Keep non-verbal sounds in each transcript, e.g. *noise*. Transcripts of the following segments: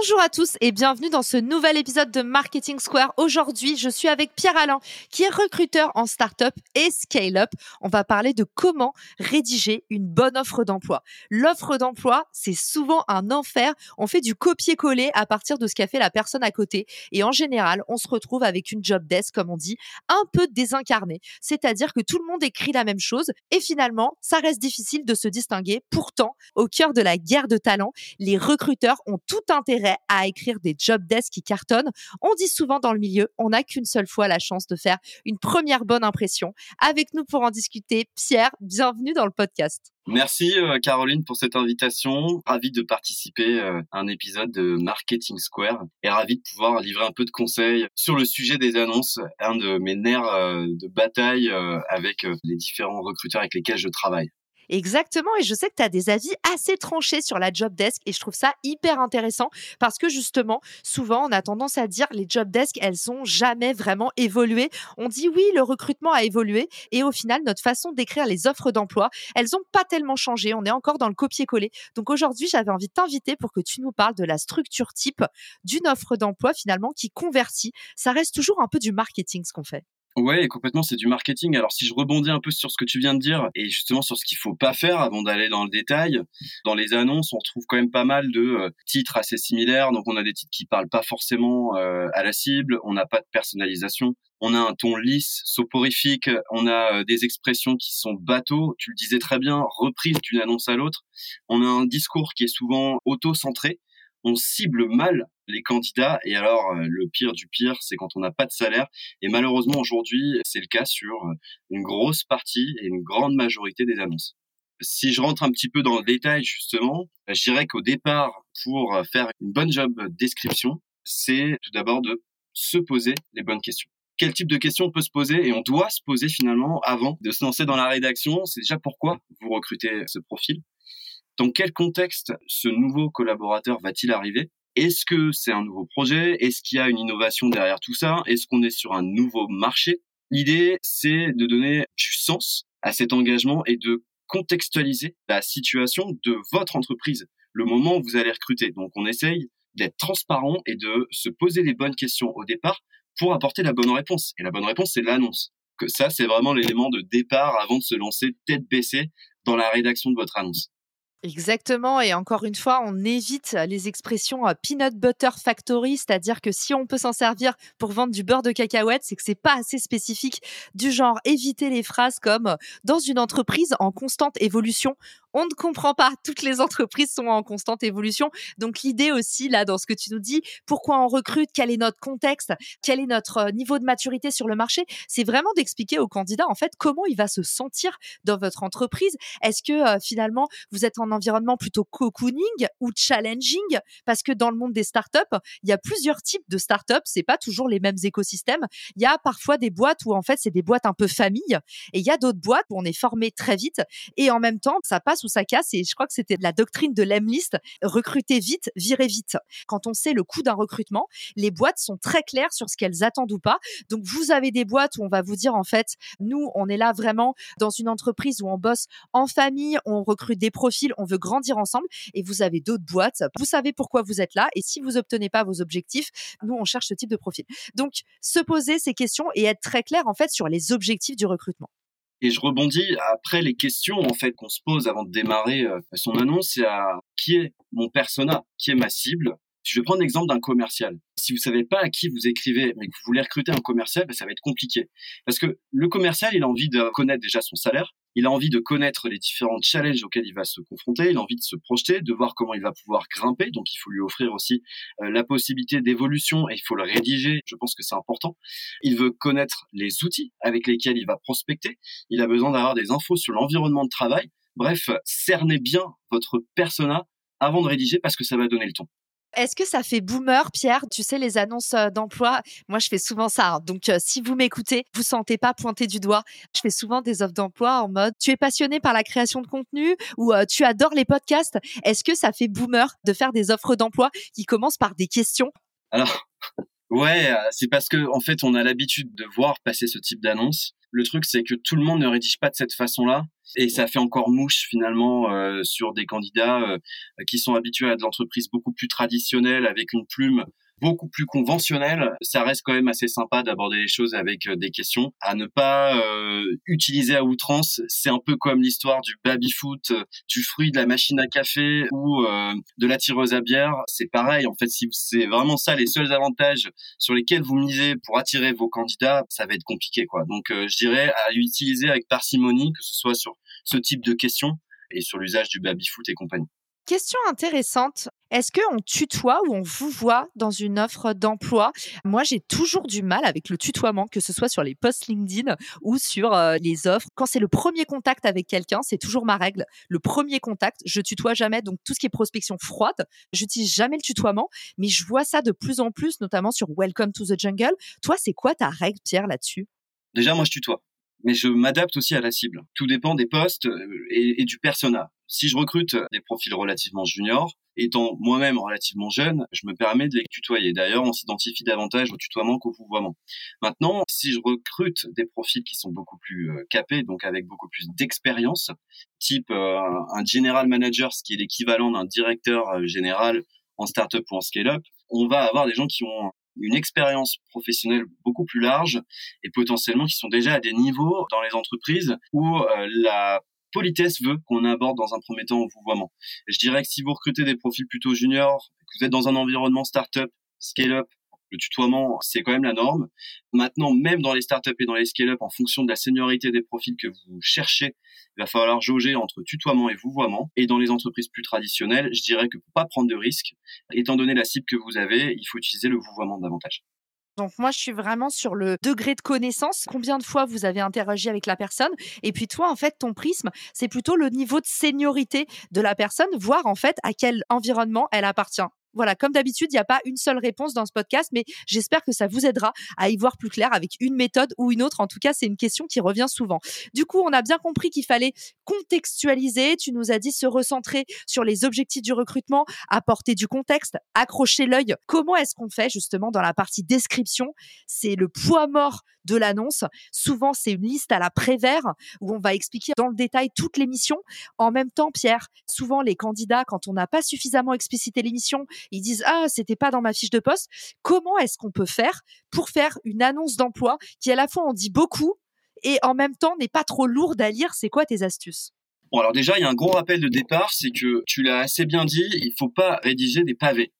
Bonjour à tous et bienvenue dans ce nouvel épisode de Marketing Square. Aujourd'hui, je suis avec Pierre Alain, qui est recruteur en startup et scale-up. On va parler de comment rédiger une bonne offre d'emploi. L'offre d'emploi, c'est souvent un enfer. On fait du copier-coller à partir de ce qu'a fait la personne à côté. Et en général, on se retrouve avec une job desk, comme on dit, un peu désincarnée. C'est-à-dire que tout le monde écrit la même chose et finalement, ça reste difficile de se distinguer. Pourtant, au cœur de la guerre de talent, les recruteurs ont tout intérêt à écrire des job desks qui cartonnent. On dit souvent dans le milieu, on n'a qu'une seule fois la chance de faire une première bonne impression. Avec nous pour en discuter, Pierre, bienvenue dans le podcast. Merci euh, Caroline pour cette invitation. Ravi de participer euh, à un épisode de Marketing Square et ravi de pouvoir livrer un peu de conseils sur le sujet des annonces, un de mes nerfs euh, de bataille avec les différents recruteurs avec lesquels je travaille. Exactement, et je sais que tu as des avis assez tranchés sur la job desk et je trouve ça hyper intéressant parce que justement, souvent on a tendance à dire les job desks, elles sont jamais vraiment évolué. On dit oui, le recrutement a évolué et au final, notre façon d'écrire les offres d'emploi, elles ont pas tellement changé. On est encore dans le copier-coller. Donc aujourd'hui, j'avais envie de t'inviter pour que tu nous parles de la structure type d'une offre d'emploi finalement qui convertit. Ça reste toujours un peu du marketing ce qu'on fait. Ouais, complètement, c'est du marketing. Alors si je rebondis un peu sur ce que tu viens de dire et justement sur ce qu'il faut pas faire avant d'aller dans le détail, dans les annonces, on trouve quand même pas mal de euh, titres assez similaires. Donc on a des titres qui parlent pas forcément euh, à la cible, on n'a pas de personnalisation, on a un ton lisse, soporifique, on a euh, des expressions qui sont bateaux, tu le disais très bien, reprises d'une annonce à l'autre. On a un discours qui est souvent auto-centré on cible mal les candidats et alors euh, le pire du pire c'est quand on n'a pas de salaire et malheureusement aujourd'hui c'est le cas sur euh, une grosse partie et une grande majorité des annonces. Si je rentre un petit peu dans le détail justement, je dirais qu'au départ pour faire une bonne job description, c'est tout d'abord de se poser les bonnes questions quel type de questions on peut se poser et on doit se poser finalement avant de se lancer dans la rédaction? C'est déjà pourquoi vous recrutez ce profil dans quel contexte ce nouveau collaborateur va-t-il arriver? Est-ce que c'est un nouveau projet? Est-ce qu'il y a une innovation derrière tout ça? Est-ce qu'on est sur un nouveau marché? L'idée, c'est de donner du sens à cet engagement et de contextualiser la situation de votre entreprise, le moment où vous allez recruter. Donc, on essaye d'être transparent et de se poser les bonnes questions au départ pour apporter la bonne réponse. Et la bonne réponse, c'est l'annonce. Que ça, c'est vraiment l'élément de départ avant de se lancer tête baissée dans la rédaction de votre annonce. Exactement, et encore une fois, on évite les expressions peanut butter factory, c'est-à-dire que si on peut s'en servir pour vendre du beurre de cacahuète, c'est que c'est pas assez spécifique du genre éviter les phrases comme dans une entreprise en constante évolution, on ne comprend pas. *laughs* Toutes les entreprises sont en constante évolution. Donc l'idée aussi, là, dans ce que tu nous dis, pourquoi on recrute, quel est notre contexte, quel est notre euh, niveau de maturité sur le marché, c'est vraiment d'expliquer au candidat, en fait, comment il va se sentir dans votre entreprise. Est-ce que euh, finalement, vous êtes en environnement plutôt cocooning ou challenging Parce que dans le monde des startups, il y a plusieurs types de startups. C'est pas toujours les mêmes écosystèmes. Il y a parfois des boîtes où, en fait, c'est des boîtes un peu famille et il y a d'autres boîtes où on est formé très vite et en même temps, ça passe ou ça casse. Et je crois que c'était la doctrine de l'Emlist, recruter vite, virer vite. Quand on sait le coût d'un recrutement, les boîtes sont très claires sur ce qu'elles attendent ou pas. Donc, vous avez des boîtes où on va vous dire, en fait, nous, on est là vraiment dans une entreprise où on bosse en famille, on recrute des profils, on veut grandir ensemble. Et vous avez d'autres boîtes, vous savez pourquoi vous êtes là. Et si vous obtenez pas vos objectifs, nous, on cherche ce type de profil. Donc, se poser ces questions et être très clair, en fait, sur les objectifs du recrutement. Et je rebondis après les questions en fait qu'on se pose avant de démarrer euh, son annonce, c'est à qui est mon persona, qui est ma cible. Je vais prendre l'exemple d'un commercial. Si vous savez pas à qui vous écrivez, mais que vous voulez recruter un commercial, ben, ça va être compliqué. Parce que le commercial, il a envie de connaître déjà son salaire, il a envie de connaître les différents challenges auxquels il va se confronter, il a envie de se projeter, de voir comment il va pouvoir grimper, donc il faut lui offrir aussi euh, la possibilité d'évolution et il faut le rédiger, je pense que c'est important. Il veut connaître les outils avec lesquels il va prospecter, il a besoin d'avoir des infos sur l'environnement de travail. Bref, cernez bien votre persona avant de rédiger parce que ça va donner le ton. Est-ce que ça fait boomer, Pierre Tu sais, les annonces euh, d'emploi, moi, je fais souvent ça. Hein. Donc, euh, si vous m'écoutez, vous sentez pas pointer du doigt. Je fais souvent des offres d'emploi en mode tu es passionné par la création de contenu ou euh, tu adores les podcasts. Est-ce que ça fait boomer de faire des offres d'emploi qui commencent par des questions? Alors, ouais, c'est parce que en fait, on a l'habitude de voir passer ce type d'annonce. Le truc, c'est que tout le monde ne rédige pas de cette façon-là. Et ça fait encore mouche finalement euh, sur des candidats euh, qui sont habitués à de l'entreprise beaucoup plus traditionnelle avec une plume beaucoup plus conventionnelle. Ça reste quand même assez sympa d'aborder les choses avec euh, des questions à ne pas utiliser à outrance. C'est un peu comme l'histoire du baby-foot, du fruit de la machine à café ou de la tireuse à bière. C'est pareil. En fait, si c'est vraiment ça les seuls avantages sur lesquels vous misez pour attirer vos candidats, ça va être compliqué, quoi. Donc, je dirais à utiliser avec parcimonie, que ce soit sur ce type de questions et sur l'usage du baby-foot et compagnie. Question intéressante. Est-ce qu'on tutoie ou on vous voit dans une offre d'emploi? Moi, j'ai toujours du mal avec le tutoiement, que ce soit sur les posts LinkedIn ou sur euh, les offres. Quand c'est le premier contact avec quelqu'un, c'est toujours ma règle. Le premier contact, je tutoie jamais. Donc, tout ce qui est prospection froide, j'utilise jamais le tutoiement. Mais je vois ça de plus en plus, notamment sur Welcome to the Jungle. Toi, c'est quoi ta règle, Pierre, là-dessus? Déjà, moi, je tutoie mais je m'adapte aussi à la cible. Tout dépend des postes euh, et, du persona. Si je recrute des profils relativement juniors, étant moi-même relativement jeune, je me permets de les tutoyer. D'ailleurs, on s'identifie davantage au tutoiement qu'au vouvoiement. Maintenant, si je recrute des profils qui sont beaucoup plus euh, capés, donc avec beaucoup plus d'expérience, type euh, un general manager, ce qui est l'équivalent d'un directeur général en startup ou en scale-up, on va avoir des gens qui ont une expérience professionnelle beaucoup plus large et potentiellement qui sont déjà à des niveaux dans les entreprises où euh, la politesse veut qu'on aborde dans un premier temps au vouvoiement. Et je dirais que si vous recrutez des profils plutôt juniors, que vous êtes dans un environnement startup, scale-up, le tutoiement, c'est quand même la norme. Maintenant, même dans les startups et dans les scale-up, en fonction de la seniorité des profils que vous cherchez, il va falloir jauger entre tutoiement et vouvoiement. Et dans les entreprises plus traditionnelles, je dirais que pour pas prendre de risques, étant donné la cible que vous avez, il faut utiliser le vouvoiement davantage. Donc moi, je suis vraiment sur le degré de connaissance. Combien de fois vous avez interagi avec la personne Et puis toi, en fait, ton prisme, c'est plutôt le niveau de seniorité de la personne, voir en fait à quel environnement elle appartient. Voilà, comme d'habitude, il n'y a pas une seule réponse dans ce podcast, mais j'espère que ça vous aidera à y voir plus clair avec une méthode ou une autre. En tout cas, c'est une question qui revient souvent. Du coup, on a bien compris qu'il fallait contextualiser. Tu nous as dit se recentrer sur les objectifs du recrutement, apporter du contexte, accrocher l'œil. Comment est-ce qu'on fait justement dans la partie description? C'est le poids mort de l'annonce. Souvent, c'est une liste à la Prévert où on va expliquer dans le détail toutes les missions. En même temps, Pierre, souvent les candidats, quand on n'a pas suffisamment explicité l'émission, ils disent ah c'était pas dans ma fiche de poste. Comment est-ce qu'on peut faire pour faire une annonce d'emploi qui à la fois en dit beaucoup et en même temps n'est pas trop lourde à lire? C'est quoi tes astuces? Bon alors déjà il y a un gros rappel de départ, c'est que tu l'as assez bien dit, il faut pas rédiger des pavés.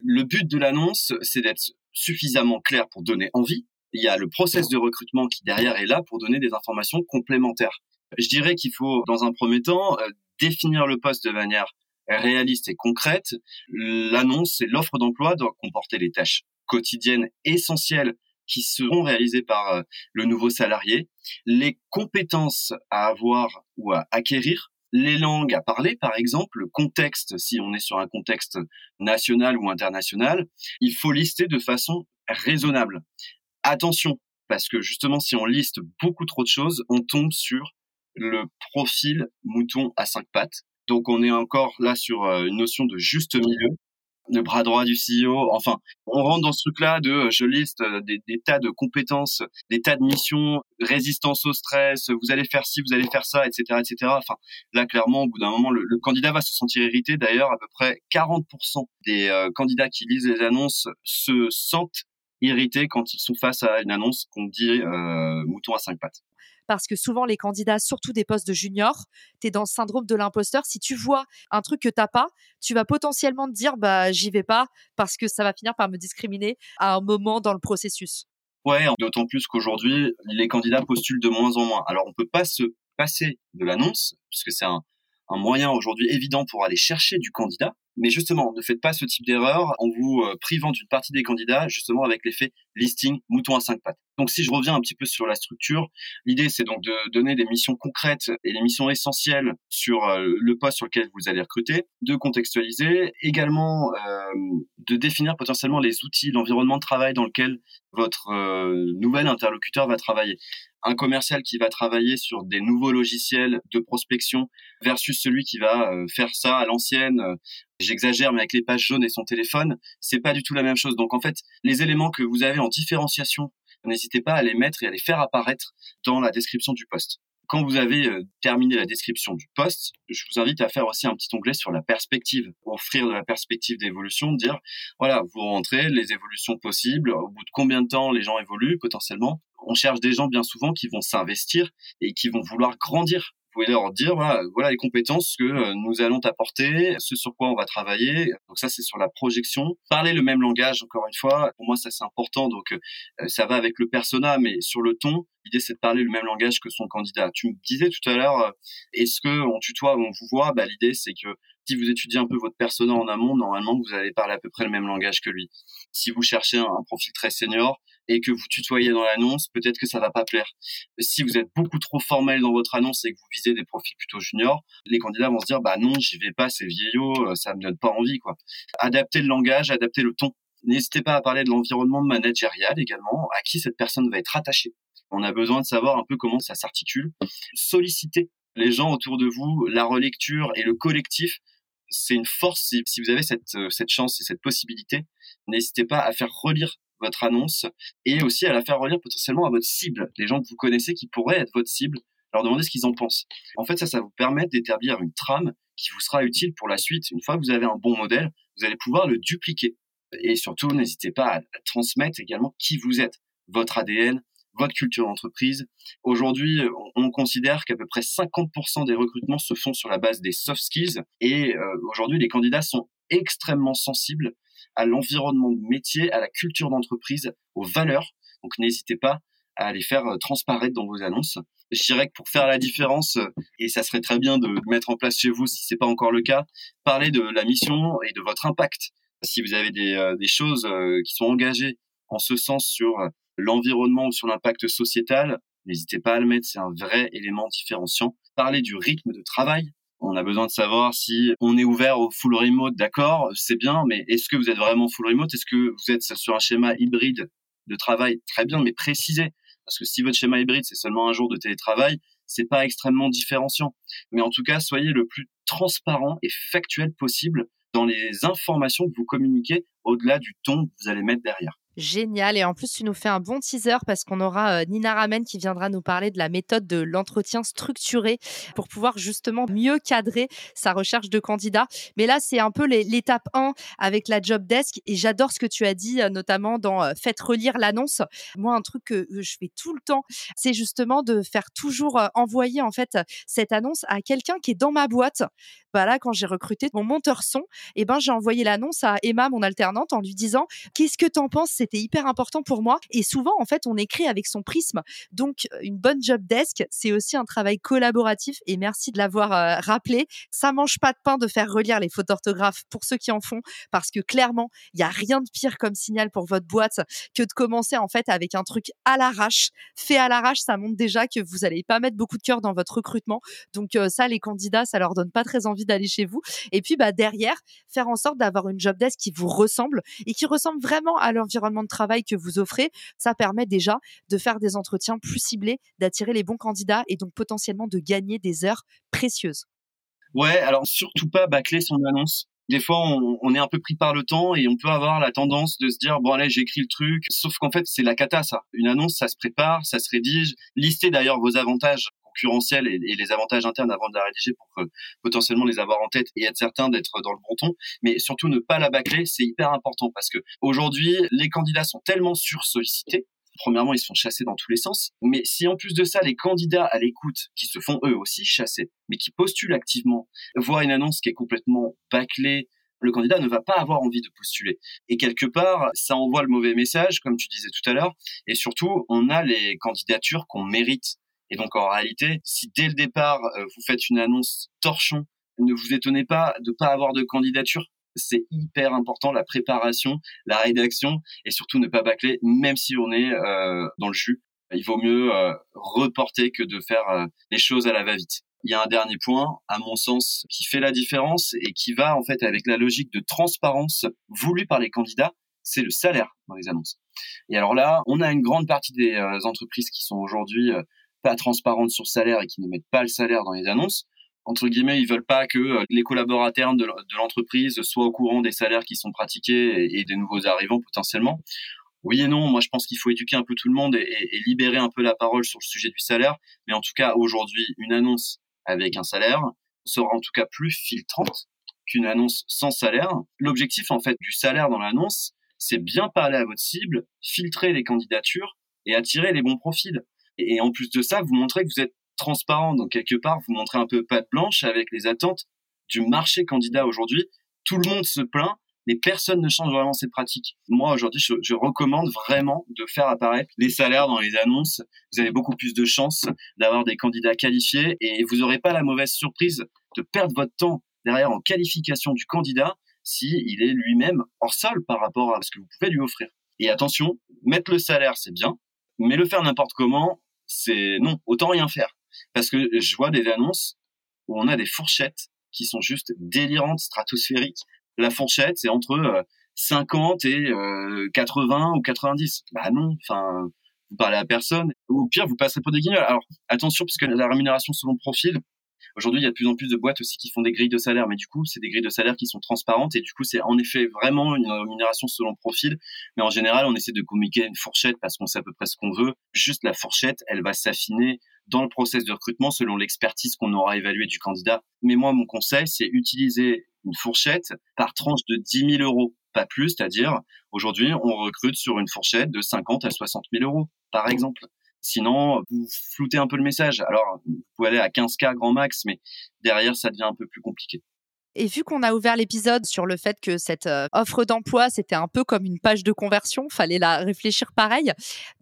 Le but de l'annonce, c'est d'être suffisamment clair pour donner envie. Il y a le process de recrutement qui derrière est là pour donner des informations complémentaires. Je dirais qu'il faut, dans un premier temps, euh, définir le poste de manière réaliste et concrète, l'annonce et l'offre d'emploi doivent comporter les tâches quotidiennes essentielles qui seront réalisées par euh, le nouveau salarié, les compétences à avoir ou à acquérir, les langues à parler, par exemple, le contexte, si on est sur un contexte national ou international, il faut lister de façon raisonnable. Attention, parce que justement, si on liste beaucoup trop de choses, on tombe sur le profil mouton à cinq pattes donc on est encore là sur euh, une notion de juste milieu, le bras droit du CEO. Enfin, on rentre dans ce truc-là de euh, je liste euh, des, tas de compétences, des tas de missions, résistance au stress, vous allez faire ci, vous allez faire ça, etc., etc. Enfin, là clairement, au bout d'un moment, le, candidat va se sentir irrité. D'ailleurs, à peu près 40% des candidats qui lisent les annonces se sentent irrités quand ils sont face à une annonce qu'on dit mouton à cinq pattes parce que souvent les candidats, surtout des postes de junior, tu es dans le syndrome de l'imposteur. Si tu vois un truc que t'as pas, tu vas potentiellement te dire bah j'y vais pas parce que ça va finir par me discriminer à un moment dans le processus. Ouais, d'autant plus qu'aujourd'hui, les candidats postulent de moins en moins. Alors, on peut pas se passer de l'annonce, puisque c'est un, un moyen aujourd'hui évident pour aller chercher du candidat. Mais justement, ne faites pas ce type d'erreur en vous euh, privant d'une partie des candidats, justement avec l'effet listing mouton à cinq pattes. Donc si je reviens un petit peu sur la structure, l'idée c'est donc de donner des missions concrètes et des missions essentielles sur euh, le poste sur lequel vous allez recruter, de contextualiser, également euh, de définir potentiellement les outils, l'environnement de travail dans lequel votre nouvel interlocuteur va travailler un commercial qui va travailler sur des nouveaux logiciels de prospection versus celui qui va euh, faire ça à l'ancienne. Euh, j'exagère, mais avec les pages jaunes et son téléphone, c'est pas du tout la même chose. Donc en fait, les éléments que vous avez en différenciation, n'hésitez pas à les mettre et à les faire apparaître dans la description du poste quand vous avez euh, terminé la description du poste, je vous invite à faire aussi un petit onglet sur la perspective, offrir de la perspective d'évolution, dire voilà, vous rentrez les évolutions possibles, au bout de combien de temps les gens évoluent potentiellement. On cherche des gens bien souvent qui vont s'investir et qui vont vouloir grandir pouvez leur dire voilà, les compétences que euh, nous allons t'apporter, ce sur quoi on va travailler. Donc ça c'est sur la projection. Parler le même langage encore une fois, pour moi ça c'est important. Donc euh, ça va avec le persona, mais sur le ton, l'idée c'est de parler le même langage que son candidat. Tu me disais tout à l'heure, euh, est-ce que on tutoie ou on vous voit? Bah l'idée c'est que si vous étudiez un peu votre persona en amont, normalement vous allez parler à peu près le même langage que lui. Si vous cherchez un profil très senior, et que vous tutoyez dans l'annonce, peut-être que ça va pas plaire. Si vous êtes beaucoup trop formel dans votre annonce et que vous visez des profils plutôt juniors, les candidats vont se dire bah non, j'y vais pas, c'est vieillot, euh, ça me donne pas envie quoi. Adapter le langage, adapter le ton. N'hésitez pas à parler de l'environnement managérial également, à qui cette personne va être attachée. On a besoin de savoir un peu comment ça s'articule. Solliciter les gens autour de vous, la relecture et le collectif c'est une force si, vous avez cette, euh, cette chance et cette possibilité. N'hésitez pas à faire relire votre annonce et aussi à la faire relire potentiellement à votre cible, les gens que vous connaissez qui pourraient être votre cible, leur demander ce qu'ils en pensent. En fait, ça, ça vous permet d'établir une trame qui vous sera utile pour la suite. Une fois que vous avez un bon modèle, vous allez pouvoir le dupliquer. Et surtout, n'hésitez pas à, transmettre également qui vous êtes, votre ADN, votre culture d'entreprise. Aujourd'hui, on considère qu'à peu près 50% des recrutements se font sur la base des soft skills et euh, aujourd'hui, les candidats sont extrêmement sensibles à l'environnement de métier, à la culture d'entreprise, aux valeurs. Donc n'hésitez pas à les faire euh, transparaître dans vos annonces. Je dirais que pour faire la différence, euh, et ça serait très bien de mettre en place chez vous si c'est pas encore le cas, parler de la mission et de votre impact. Si vous avez des, euh, des choses qui sont engagées en ce sens sur l'environnement ou sur l'impact sociétal, n'hésitez pas à le mettre, c'est un vrai élément différenciant. Parler du rythme de travail, on a besoin de savoir si on est ouvert au full remote, d'accord, c'est bien, mais est-ce que vous êtes vraiment full remote? Est-ce que vous êtes sur un schéma hybride de travail? Très bien, mais précisez. Parce que si votre schéma hybride, c'est seulement un jour de télétravail, c'est pas extrêmement différenciant. Mais en tout cas, soyez le plus transparent et factuel possible dans les informations que vous communiquez au-delà du ton que vous allez mettre derrière. Génial. Et en plus, tu nous fais un bon teaser parce qu'on aura euh, Nina Ramen qui viendra nous parler de la méthode de l'entretien structuré pour pouvoir justement mieux cadrer sa recherche de candidats. Mais là, c'est un peu l'étape 1 avec la job desk. Et j'adore ce que tu as dit, euh, notamment dans euh, Faites relire l'annonce. Moi, un truc que je fais tout le temps, c'est justement de faire toujours envoyer en fait cette annonce à quelqu'un qui est dans ma boîte. Bah là, quand j'ai recruté mon monteur son, et eh ben, j'ai envoyé l'annonce à Emma, mon alternante, en lui disant Qu'est-ce que t'en penses? C'était hyper important pour moi. Et souvent, en fait, on écrit avec son prisme. Donc, euh, une bonne job desk, c'est aussi un travail collaboratif. Et merci de l'avoir euh, rappelé. Ça mange pas de pain de faire relire les fautes d'orthographe pour ceux qui en font, parce que clairement, il y a rien de pire comme signal pour votre boîte que de commencer en fait avec un truc à l'arrache. Fait à l'arrache, ça montre déjà que vous allez pas mettre beaucoup de cœur dans votre recrutement. Donc euh, ça, les candidats, ça leur donne pas très envie d'aller chez vous. Et puis bah derrière, faire en sorte d'avoir une job desk qui vous ressemble et qui ressemble vraiment à l'environnement de travail que vous offrez, ça permet déjà de faire des entretiens plus ciblés, d'attirer les bons candidats et donc potentiellement de gagner des heures précieuses. Ouais, alors surtout pas bâcler son annonce. Des fois, on, est un peu pris par le temps et on peut avoir la tendance de se dire bon allez, j'écris le truc. Sauf qu'en fait, c'est la cata ça. Une annonce, ça se prépare, ça se rédige. Listez d'ailleurs vos avantages et, les avantages internes avant de la rédiger pour potentiellement les avoir en tête et être certain d'être dans le bon ton. Mais surtout ne pas la bâcler, c'est hyper important parce que aujourd'hui, les candidats sont tellement sursollicités premièrement, ils se font chasser dans tous les sens. Mais si en plus de ça, les candidats à l'écoute, qui se font eux aussi chasser, mais qui postulent activement, voient une annonce qui est complètement bâclée, le candidat ne va pas avoir envie de postuler. Et quelque part, ça envoie le mauvais message, comme tu disais tout à l'heure. Et surtout, on a les candidatures qu'on mérite Et donc en réalité, si dès le départ euh, vous faites une annonce torchon, ne vous étonnez pas de pas avoir de candidature. C'est hyper important la préparation, la rédaction et surtout ne pas bâcler, même si on est euh, dans le jus. Il vaut mieux euh, reporter que de faire les choses à la va-vite. Il y a un dernier point, à mon sens, qui fait la différence et qui va en fait avec la logique de transparence voulue par les candidats, c'est le salaire dans les annonces. Et alors là, on a une grande partie des entreprises qui sont aujourd'hui pas transparentes sur salaire et qui ne mettent pas le salaire dans les annonces. Entre guillemets, ils veulent pas que euh, les collaborateurs de l'entreprise soient au courant des salaires qui sont pratiqués et des nouveaux arrivants potentiellement. Oui et non, moi je pense qu'il faut éduquer un peu tout le monde et, libérer un peu la parole sur le sujet du salaire. Mais en tout cas, aujourd'hui, une annonce avec un salaire sera en tout cas plus filtrante qu'une annonce sans salaire. L'objectif en fait du salaire dans l'annonce, c'est bien parler à votre cible, filtrer les candidatures et attirer les bons profils. Et en plus de ça, vous montrez que vous êtes transparent. Donc quelque part, vous montrez un peu patte blanche avec les attentes du marché candidat aujourd'hui. Tout le monde se plaint, mais personne ne change vraiment ses pratiques. Moi, aujourd'hui, je, recommande vraiment de faire apparaître les salaires dans les annonces. Vous avez beaucoup plus de chances d'avoir des candidats qualifiés et vous n'aurez pas la mauvaise surprise de perdre votre temps derrière en qualification du candidat si il est lui-même hors sol par rapport à ce que vous pouvez lui offrir. Et attention, mettre le salaire, c'est bien, mais le faire n'importe comment, c'est non, autant rien faire. Parce que je vois des annonces où on a des fourchettes qui sont juste délirantes, stratosphériques. La fourchette, c'est entre 50 euh, et 80 euh, ou 90. Bah non, enfin, vous parlez à personne. Au pire, vous passerez pour des guignols. Alors, attention, puisque la rémunération selon profil, Aujourd'hui, il y a de plus en plus de boîtes aussi qui font des grilles de salaire, mais du coup, c'est des grilles de salaire qui sont transparentes et du coup, c'est en effet vraiment une rémunération selon profil. Mais en général, on essaie de communiquer une fourchette parce qu'on sait à peu près ce qu'on veut. Juste la fourchette, elle va s'affiner dans le process de recrutement selon l'expertise qu'on aura évaluée du candidat. Mais moi, mon conseil, c'est utiliser une fourchette par tranche de 10 000 euros, pas plus, c'est-à-dire aujourd'hui, on recrute sur une fourchette de 50 à 60 000 euros, par exemple. Sinon, vous floutez un peu le message. Alors, vous pouvez aller à 15K grand max, mais derrière, ça devient un peu plus compliqué. Et vu qu'on a ouvert l'épisode sur le fait que cette euh, offre d'emploi, c'était un peu comme une page de conversion, fallait la réfléchir pareil.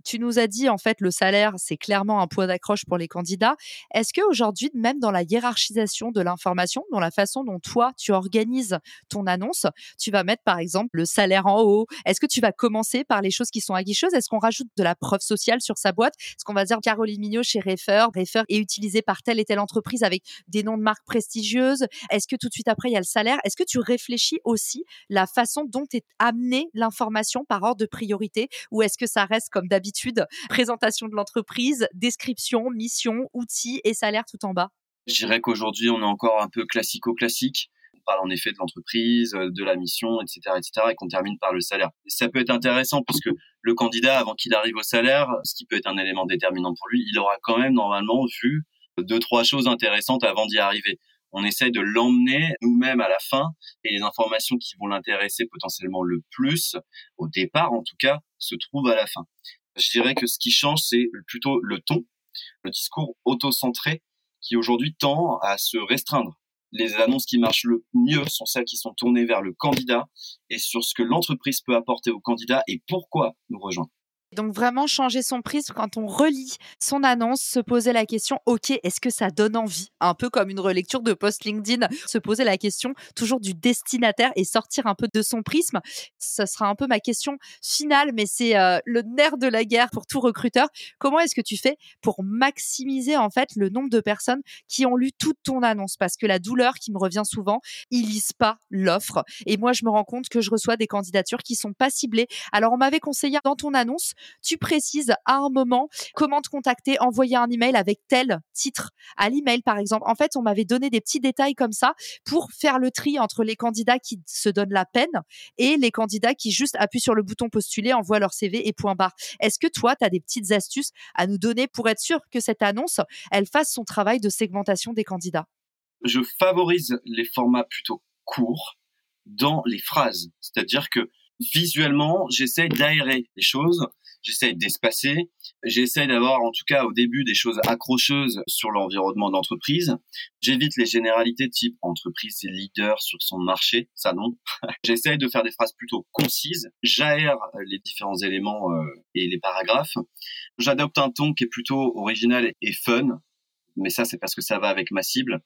Tu nous as dit, en fait, le salaire, c'est clairement un point d'accroche pour les candidats. Est-ce qu'aujourd'hui, même dans la hiérarchisation de l'information, dans la façon dont toi, tu organises ton annonce, tu vas mettre, par exemple, le salaire en haut? Est-ce que tu vas commencer par les choses qui sont aguicheuses? Est-ce qu'on rajoute de la preuve sociale sur sa boîte? Est-ce qu'on va dire Caroline Mignot chez Refer, Refer est utilisé par telle et telle entreprise avec des noms de marques prestigieuses? Est-ce que tout de suite après, il y a le salaire. Est-ce que tu réfléchis aussi la façon dont est amenée l'information par ordre de priorité ou est-ce que ça reste comme d'habitude, *laughs* présentation de l'entreprise, description, mission, outils et salaire tout en bas? Je dirais qu'aujourd'hui, on est encore un peu classico-classique. On parle en effet de l'entreprise, de la mission, etc., etc., et qu'on termine par le salaire. ça peut être intéressant puisque le candidat, avant qu'il arrive au salaire, ce qui peut être un élément déterminant pour lui, il aura quand même normalement vu deux, trois choses intéressantes avant d'y arriver on essaye de l'emmener nous-mêmes à la fin et les informations qui vont l'intéresser potentiellement le plus, au départ en tout cas, se trouvent à la fin. Je dirais que ce qui change, c'est plutôt le ton, le discours auto-centré qui aujourd'hui tend à se restreindre. Les annonces qui marchent le mieux sont celles qui sont tournées vers le candidat et sur ce que l'entreprise peut apporter au candidat et pourquoi nous rejoindre. Donc vraiment changer son prisme quand on relit son annonce, se poser la question, ok, est-ce que ça donne envie? Un peu comme une relecture de post LinkedIn, se poser la question toujours du destinataire et sortir un peu de son prisme. Ce sera un peu ma question finale, mais c'est euh, le nerf de la guerre pour tout recruteur. Comment est-ce que tu fais pour maximiser en fait le nombre de personnes qui ont lu toute ton annonce? Parce que la douleur qui me revient souvent, ils lisent pas l'offre. Et moi, je me rends compte que je reçois des candidatures qui sont pas ciblées. Alors on m'avait conseillé dans ton annonce tu précises à un moment comment te contacter, envoyer un email avec tel titre à l'email par exemple. En fait, on m'avait donné des petits détails comme ça pour faire le tri entre les candidats qui se donnent la peine et les candidats qui juste appuient sur le bouton postuler, envoient leur CV et point barre. Est-ce que toi, tu as des petites astuces à nous donner pour être sûr que cette annonce, elle fasse son travail de segmentation des candidats? Je favorise les formats plutôt courts dans les phrases. C'est-à-dire que visuellement, j'essaie d'aérer les choses j'essaye d'espacer, j'essaye d'avoir en tout cas au début des choses accrocheuses sur l'environnement d'entreprise. J'évite les généralités type entreprise et leader sur son marché, ça non. *laughs* j'essaye de faire des phrases plutôt concises, j'aère les différents éléments euh, et les paragraphes. J'adopte un ton qui est plutôt original et fun, mais ça c'est parce que ça va avec ma cible.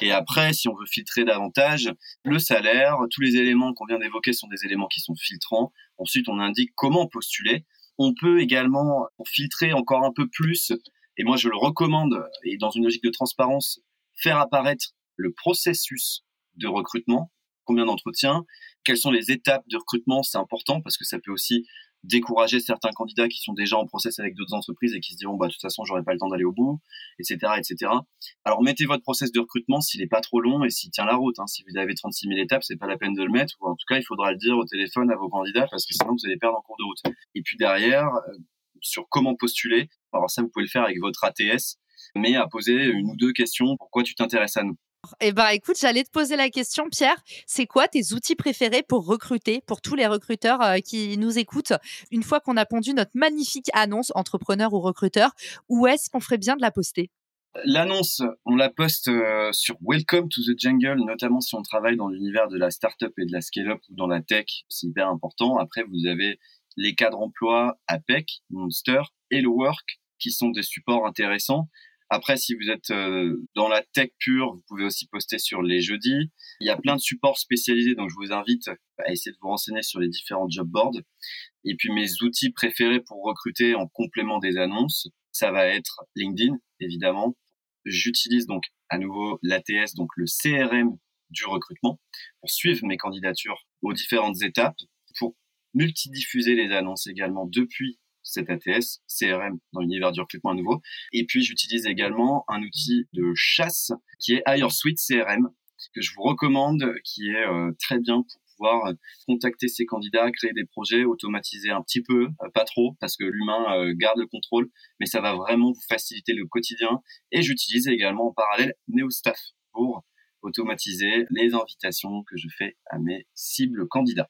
Et après, si on veut filtrer davantage, le salaire, tous les éléments qu'on vient d'évoquer sont des éléments qui sont filtrants. Ensuite, on indique comment postuler. On peut également filtrer encore un peu plus, et moi je le recommande, et dans une logique de transparence, faire apparaître le processus de recrutement, combien d'entretiens, quelles sont les étapes de recrutement, c'est important parce que ça peut aussi décourager certains candidats qui sont déjà en process avec d'autres entreprises et qui se diront bah de toute façon j'aurai pas le temps d'aller au bout, etc., etc. Alors mettez votre process de recrutement s'il est pas trop long et s'il tient la route. Hein. Si vous avez 36 000 étapes, c'est pas la peine de le mettre ou en tout cas il faudra le dire au téléphone à vos candidats parce que sinon vous allez perdre en cours de route. Et puis derrière euh, sur comment postuler, alors ça vous pouvez le faire avec votre ATS, mais à poser une ou deux questions. Pourquoi tu t'intéresses à nous? Eh ben, écoute, j'allais te poser la question, Pierre. C'est quoi tes outils préférés pour recruter, pour tous les recruteurs euh, qui nous écoutent Une fois qu'on a pondu notre magnifique annonce, entrepreneur ou recruteur, où est-ce qu'on ferait bien de la poster? L'annonce, on la poste euh, sur Welcome to the Jungle, notamment si on travaille dans l'univers de la startup et de la scale-up ou dans la tech, c'est hyper important. Après, vous avez les cadres emploi APEC, Monster, Hello Work, qui sont des supports intéressants. Après, si vous êtes euh, dans la tech pure, vous pouvez aussi poster sur les jeudis. Il y a plein de supports spécialisés, donc je vous invite à essayer de vous renseigner sur les différents job boards. Et puis mes outils préférés pour recruter en complément des annonces, ça va être LinkedIn, évidemment. J'utilise donc à nouveau l'ATS, donc le CRM du recrutement, pour suivre mes candidatures aux différentes étapes, pour multidiffuser les annonces également depuis cet ATS, CRM dans l'univers du recrutement à nouveau. Et puis j'utilise également un outil de chasse qui est HireSuite CRM que je vous recommande, qui est euh, très bien pour pouvoir euh, contacter ses candidats, créer des projets, automatiser un petit peu, euh, pas trop, parce que l'humain garde le contrôle, mais ça va vraiment vous faciliter le quotidien. Et j'utilise également en parallèle NeoStaff pour automatiser les invitations que je fais à mes cibles candidats.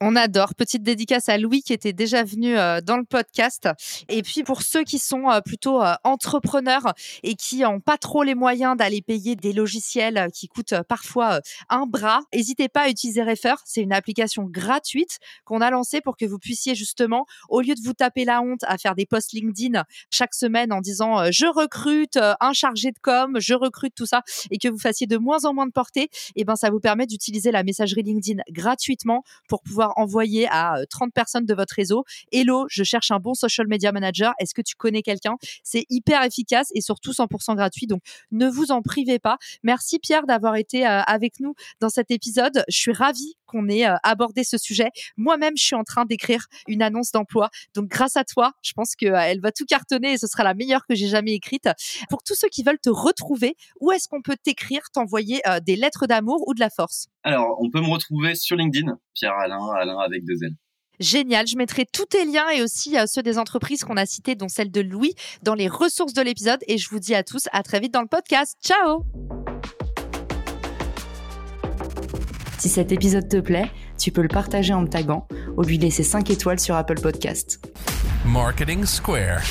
On adore. Petite dédicace à Louis qui était déjà venu euh, dans le podcast. Et puis pour ceux qui sont euh, plutôt euh, entrepreneurs et qui n'ont pas trop les moyens d'aller payer des logiciels qui coûtent parfois un bras, n'hésitez pas à utiliser Refer. C'est une application gratuite qu'on a lancée pour que vous puissiez justement, au lieu de vous taper la honte à faire des posts LinkedIn chaque semaine en disant je recrute un chargé de com, je recrute tout ça, et que vous fassiez de moins en moins de portée, et eh ben ça vous permet d'utiliser la messagerie LinkedIn gratuitement pour pouvoir envoyer à 30 personnes de votre réseau Hello, je cherche un bon social media manager. Est-ce que tu connais quelqu'un? C'est hyper efficace et surtout 100% gratuit. Donc ne vous en privez pas. Merci Pierre d'avoir été avec nous dans cet épisode. Je suis ravie qu'on ait abordé ce sujet. Moi-même, je suis en train d'écrire une annonce d'emploi. Donc grâce à toi, je pense qu'elle va tout cartonner et ce sera la meilleure que j'ai jamais écrite. Pour tous ceux qui veulent te retrouver, où est-ce qu'on peut t'écrire, t'envoyer des lettres d'amour ou de la force? Alors, on peut me retrouver sur LinkedIn, Pierre Alain, Alain avec deux L. Génial. Je mettrai tous tes liens et aussi euh, ceux des entreprises qu'on a cités, dont celle de Louis, dans les ressources de l'épisode. Et je vous dis à tous à très vite dans le podcast. Ciao Si cet épisode te plaît, tu peux le partager en me taguant ou lui laisser 5 étoiles sur Apple Podcast. Marketing Square.